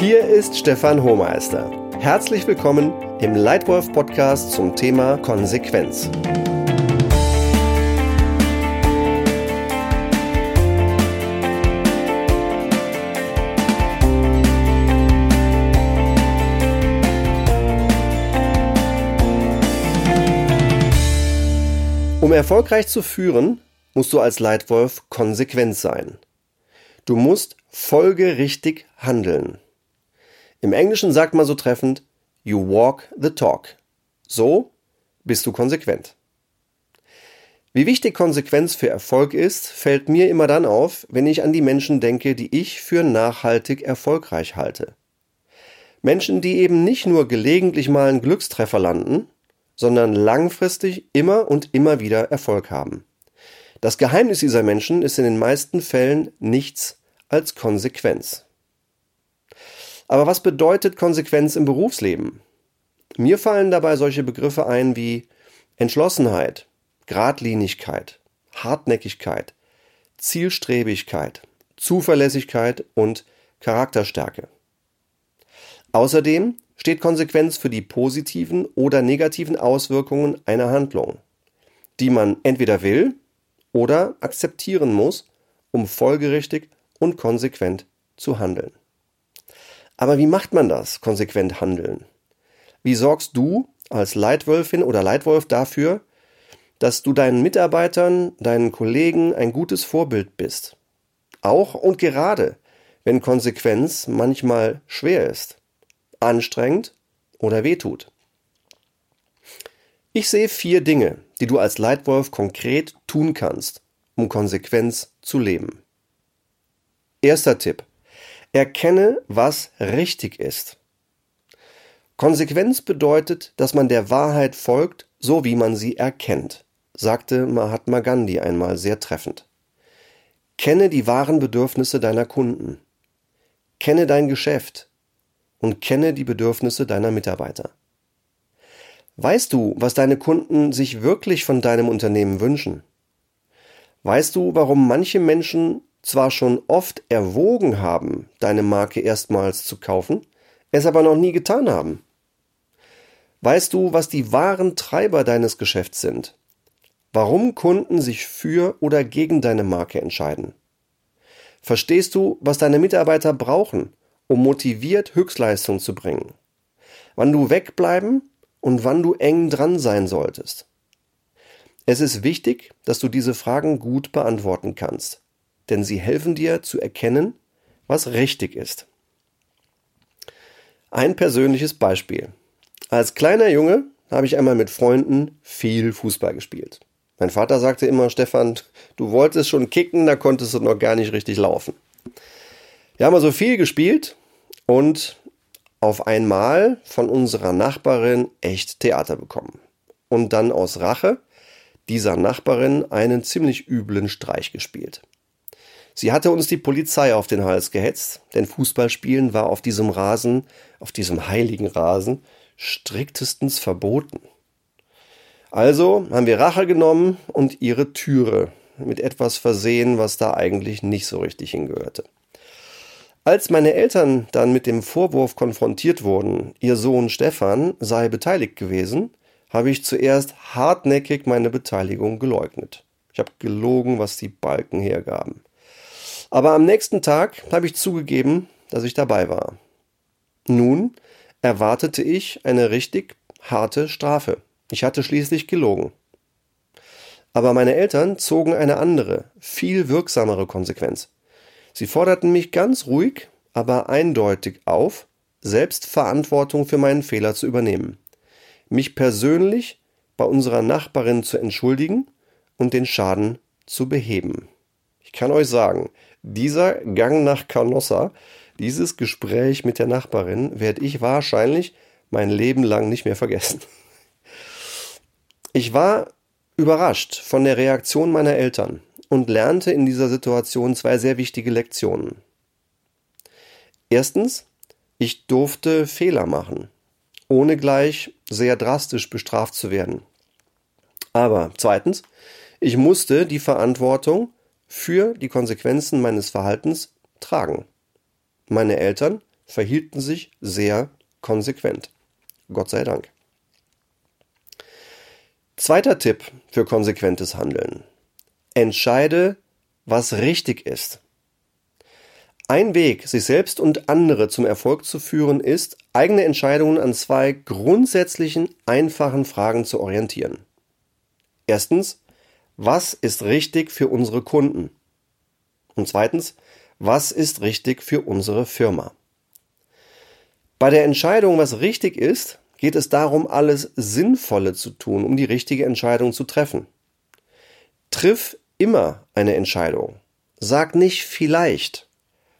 Hier ist Stefan Hohmeister. Herzlich willkommen im Leitwolf Podcast zum Thema Konsequenz. Um erfolgreich zu führen, musst du als Leitwolf konsequent sein. Du musst folgerichtig handeln. Im Englischen sagt man so treffend, you walk the talk. So bist du konsequent. Wie wichtig Konsequenz für Erfolg ist, fällt mir immer dann auf, wenn ich an die Menschen denke, die ich für nachhaltig erfolgreich halte. Menschen, die eben nicht nur gelegentlich mal einen Glückstreffer landen, sondern langfristig immer und immer wieder Erfolg haben. Das Geheimnis dieser Menschen ist in den meisten Fällen nichts als Konsequenz. Aber was bedeutet Konsequenz im Berufsleben? Mir fallen dabei solche Begriffe ein wie Entschlossenheit, Gradlinigkeit, Hartnäckigkeit, Zielstrebigkeit, Zuverlässigkeit und Charakterstärke. Außerdem steht Konsequenz für die positiven oder negativen Auswirkungen einer Handlung, die man entweder will oder akzeptieren muss, um folgerichtig und konsequent zu handeln. Aber wie macht man das, konsequent handeln? Wie sorgst du als Leitwölfin oder Leitwolf dafür, dass du deinen Mitarbeitern, deinen Kollegen ein gutes Vorbild bist? Auch und gerade, wenn Konsequenz manchmal schwer ist, anstrengend oder wehtut. Ich sehe vier Dinge, die du als Leitwolf konkret tun kannst, um Konsequenz zu leben. Erster Tipp. Erkenne, was richtig ist. Konsequenz bedeutet, dass man der Wahrheit folgt, so wie man sie erkennt, sagte Mahatma Gandhi einmal sehr treffend. Kenne die wahren Bedürfnisse deiner Kunden. Kenne dein Geschäft und kenne die Bedürfnisse deiner Mitarbeiter. Weißt du, was deine Kunden sich wirklich von deinem Unternehmen wünschen? Weißt du, warum manche Menschen zwar schon oft erwogen haben, deine Marke erstmals zu kaufen, es aber noch nie getan haben? Weißt du, was die wahren Treiber deines Geschäfts sind? Warum Kunden sich für oder gegen deine Marke entscheiden? Verstehst du, was deine Mitarbeiter brauchen, um motiviert Höchstleistung zu bringen? Wann du wegbleiben und wann du eng dran sein solltest? Es ist wichtig, dass du diese Fragen gut beantworten kannst denn sie helfen dir zu erkennen, was richtig ist. Ein persönliches Beispiel. Als kleiner Junge habe ich einmal mit Freunden viel Fußball gespielt. Mein Vater sagte immer, Stefan, du wolltest schon kicken, da konntest du noch gar nicht richtig laufen. Wir haben also viel gespielt und auf einmal von unserer Nachbarin echt Theater bekommen. Und dann aus Rache dieser Nachbarin einen ziemlich üblen Streich gespielt. Sie hatte uns die Polizei auf den Hals gehetzt, denn Fußballspielen war auf diesem Rasen, auf diesem heiligen Rasen, striktestens verboten. Also haben wir Rache genommen und ihre Türe mit etwas versehen, was da eigentlich nicht so richtig hingehörte. Als meine Eltern dann mit dem Vorwurf konfrontiert wurden, ihr Sohn Stefan sei beteiligt gewesen, habe ich zuerst hartnäckig meine Beteiligung geleugnet. Ich habe gelogen, was die Balken hergaben. Aber am nächsten Tag habe ich zugegeben, dass ich dabei war. Nun erwartete ich eine richtig harte Strafe. Ich hatte schließlich gelogen. Aber meine Eltern zogen eine andere, viel wirksamere Konsequenz. Sie forderten mich ganz ruhig, aber eindeutig auf, selbst Verantwortung für meinen Fehler zu übernehmen, mich persönlich bei unserer Nachbarin zu entschuldigen und den Schaden zu beheben. Ich kann euch sagen, dieser Gang nach Canossa, dieses Gespräch mit der Nachbarin, werde ich wahrscheinlich mein Leben lang nicht mehr vergessen. Ich war überrascht von der Reaktion meiner Eltern und lernte in dieser Situation zwei sehr wichtige Lektionen. Erstens, ich durfte Fehler machen, ohne gleich sehr drastisch bestraft zu werden. Aber zweitens, ich musste die Verantwortung für die Konsequenzen meines Verhaltens tragen. Meine Eltern verhielten sich sehr konsequent. Gott sei Dank. Zweiter Tipp für konsequentes Handeln. Entscheide, was richtig ist. Ein Weg, sich selbst und andere zum Erfolg zu führen, ist, eigene Entscheidungen an zwei grundsätzlichen, einfachen Fragen zu orientieren. Erstens, was ist richtig für unsere Kunden? Und zweitens, was ist richtig für unsere Firma? Bei der Entscheidung, was richtig ist, geht es darum, alles Sinnvolle zu tun, um die richtige Entscheidung zu treffen. Triff immer eine Entscheidung. Sag nicht vielleicht.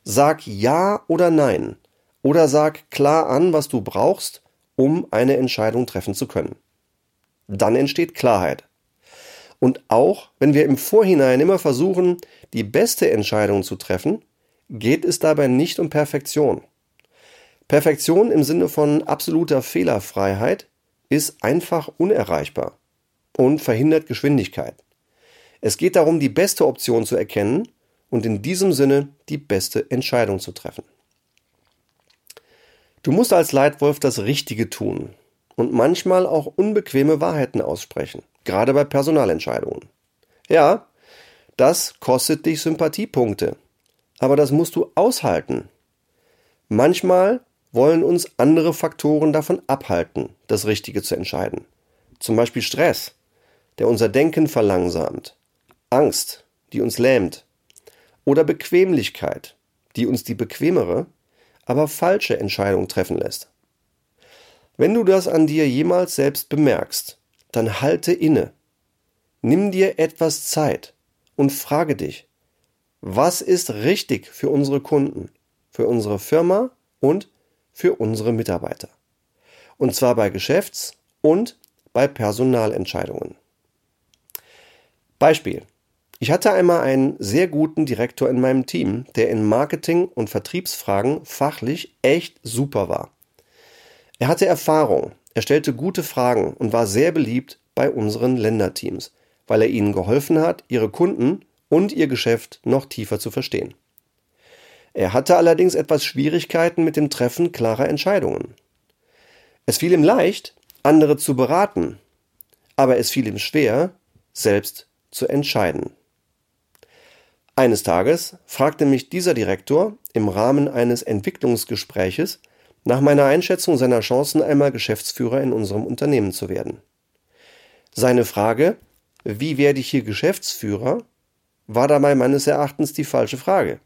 Sag ja oder nein. Oder sag klar an, was du brauchst, um eine Entscheidung treffen zu können. Dann entsteht Klarheit. Und auch wenn wir im Vorhinein immer versuchen, die beste Entscheidung zu treffen, geht es dabei nicht um Perfektion. Perfektion im Sinne von absoluter Fehlerfreiheit ist einfach unerreichbar und verhindert Geschwindigkeit. Es geht darum, die beste Option zu erkennen und in diesem Sinne die beste Entscheidung zu treffen. Du musst als Leitwolf das Richtige tun und manchmal auch unbequeme Wahrheiten aussprechen, gerade bei Personalentscheidungen. Ja, das kostet dich Sympathiepunkte, aber das musst du aushalten. Manchmal wollen uns andere Faktoren davon abhalten, das Richtige zu entscheiden. Zum Beispiel Stress, der unser Denken verlangsamt, Angst, die uns lähmt, oder Bequemlichkeit, die uns die bequemere, aber falsche Entscheidung treffen lässt. Wenn du das an dir jemals selbst bemerkst, dann halte inne, nimm dir etwas Zeit und frage dich, was ist richtig für unsere Kunden, für unsere Firma und für unsere Mitarbeiter. Und zwar bei Geschäfts- und bei Personalentscheidungen. Beispiel. Ich hatte einmal einen sehr guten Direktor in meinem Team, der in Marketing- und Vertriebsfragen fachlich echt super war. Er hatte Erfahrung, er stellte gute Fragen und war sehr beliebt bei unseren Länderteams, weil er ihnen geholfen hat, ihre Kunden und ihr Geschäft noch tiefer zu verstehen. Er hatte allerdings etwas Schwierigkeiten mit dem Treffen klarer Entscheidungen. Es fiel ihm leicht, andere zu beraten, aber es fiel ihm schwer, selbst zu entscheiden. Eines Tages fragte mich dieser Direktor im Rahmen eines Entwicklungsgespräches nach meiner Einschätzung seiner Chancen, einmal Geschäftsführer in unserem Unternehmen zu werden. Seine Frage, wie werde ich hier Geschäftsführer, war dabei meines Erachtens die falsche Frage.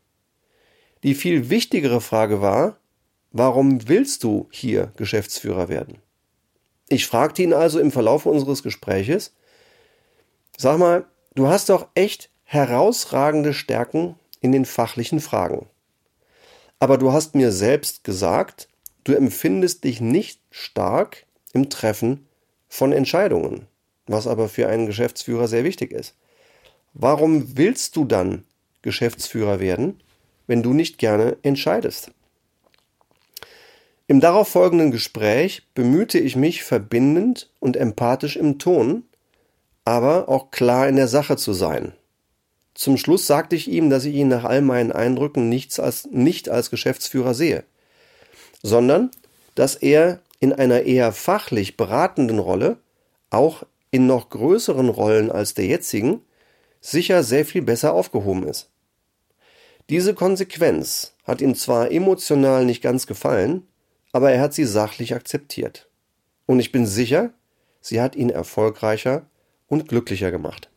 Die viel wichtigere Frage war, warum willst du hier Geschäftsführer werden? Ich fragte ihn also im Verlauf unseres Gespräches, sag mal, du hast doch echt herausragende Stärken in den fachlichen Fragen. Aber du hast mir selbst gesagt, du empfindest dich nicht stark im Treffen von Entscheidungen, was aber für einen Geschäftsführer sehr wichtig ist. Warum willst du dann Geschäftsführer werden, wenn du nicht gerne entscheidest? Im darauffolgenden Gespräch bemühte ich mich verbindend und empathisch im Ton, aber auch klar in der Sache zu sein. Zum Schluss sagte ich ihm, dass ich ihn nach all meinen Eindrücken nichts als, nicht als Geschäftsführer sehe, sondern dass er in einer eher fachlich beratenden Rolle, auch in noch größeren Rollen als der jetzigen, sicher sehr viel besser aufgehoben ist. Diese Konsequenz hat ihm zwar emotional nicht ganz gefallen, aber er hat sie sachlich akzeptiert. Und ich bin sicher, sie hat ihn erfolgreicher und glücklicher gemacht.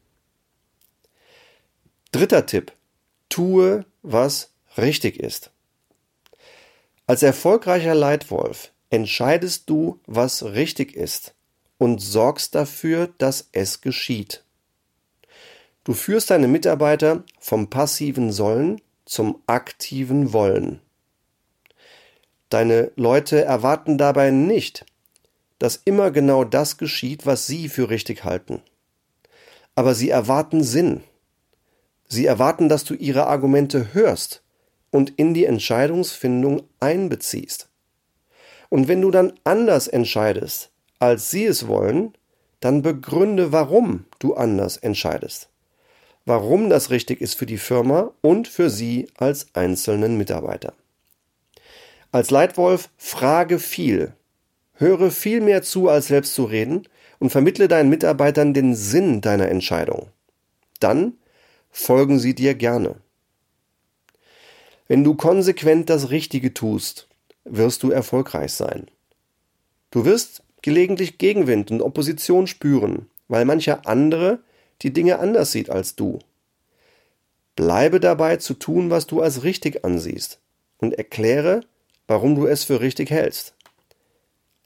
Dritter Tipp. Tue, was richtig ist. Als erfolgreicher Leitwolf entscheidest du, was richtig ist und sorgst dafür, dass es geschieht. Du führst deine Mitarbeiter vom passiven Sollen zum aktiven Wollen. Deine Leute erwarten dabei nicht, dass immer genau das geschieht, was sie für richtig halten. Aber sie erwarten Sinn. Sie erwarten, dass du ihre Argumente hörst und in die Entscheidungsfindung einbeziehst. Und wenn du dann anders entscheidest, als sie es wollen, dann begründe, warum du anders entscheidest. Warum das richtig ist für die Firma und für sie als einzelnen Mitarbeiter. Als Leitwolf frage viel. Höre viel mehr zu, als selbst zu reden und vermittle deinen Mitarbeitern den Sinn deiner Entscheidung. Dann folgen sie dir gerne. Wenn du konsequent das Richtige tust, wirst du erfolgreich sein. Du wirst gelegentlich Gegenwind und Opposition spüren, weil mancher andere die Dinge anders sieht als du. Bleibe dabei zu tun, was du als richtig ansiehst und erkläre, warum du es für richtig hältst.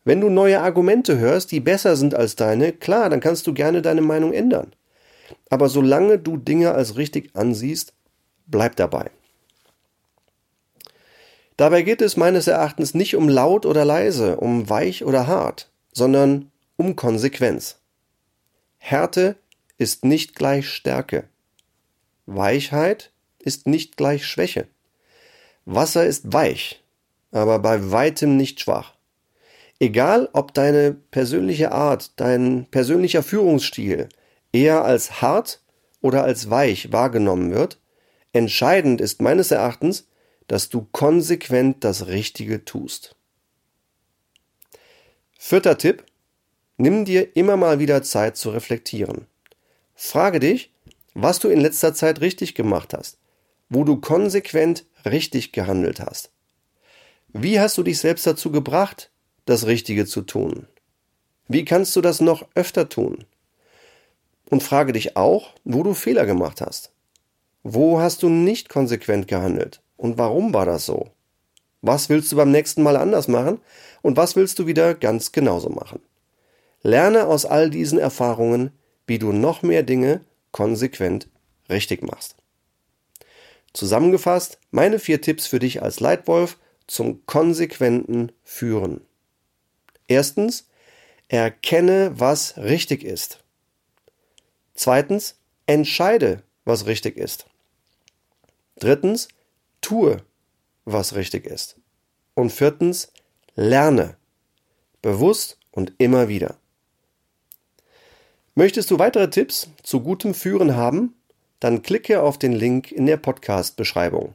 Wenn du neue Argumente hörst, die besser sind als deine, klar, dann kannst du gerne deine Meinung ändern. Aber solange du Dinge als richtig ansiehst, bleib dabei. Dabei geht es meines Erachtens nicht um laut oder leise, um weich oder hart, sondern um Konsequenz. Härte ist nicht gleich Stärke. Weichheit ist nicht gleich Schwäche. Wasser ist weich, aber bei weitem nicht schwach. Egal, ob deine persönliche Art, dein persönlicher Führungsstil eher als hart oder als weich wahrgenommen wird, entscheidend ist meines Erachtens, dass du konsequent das Richtige tust. Vierter Tipp. Nimm dir immer mal wieder Zeit zu reflektieren. Frage dich, was du in letzter Zeit richtig gemacht hast, wo du konsequent richtig gehandelt hast. Wie hast du dich selbst dazu gebracht, das Richtige zu tun? Wie kannst du das noch öfter tun? Und frage dich auch, wo du Fehler gemacht hast. Wo hast du nicht konsequent gehandelt? Und warum war das so? Was willst du beim nächsten Mal anders machen? Und was willst du wieder ganz genauso machen? Lerne aus all diesen Erfahrungen, wie du noch mehr Dinge konsequent richtig machst. Zusammengefasst, meine vier Tipps für dich als Leitwolf zum konsequenten Führen. Erstens, erkenne, was richtig ist. Zweitens, entscheide, was richtig ist. Drittens, tue, was richtig ist. Und viertens, lerne. Bewusst und immer wieder. Möchtest du weitere Tipps zu gutem Führen haben? Dann klicke auf den Link in der Podcast-Beschreibung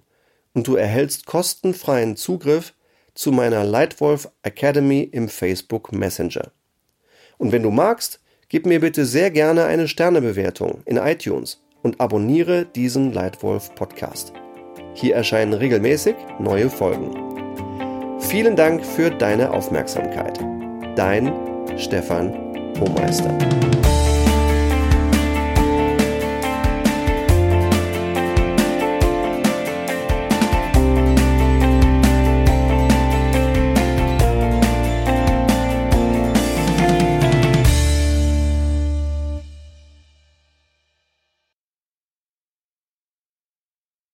und du erhältst kostenfreien Zugriff zu meiner Lightwolf Academy im Facebook Messenger. Und wenn du magst, gib mir bitte sehr gerne eine Sternebewertung in iTunes und abonniere diesen Lightwolf Podcast. Hier erscheinen regelmäßig neue Folgen. Vielen Dank für deine Aufmerksamkeit. Dein Stefan Hohmeister.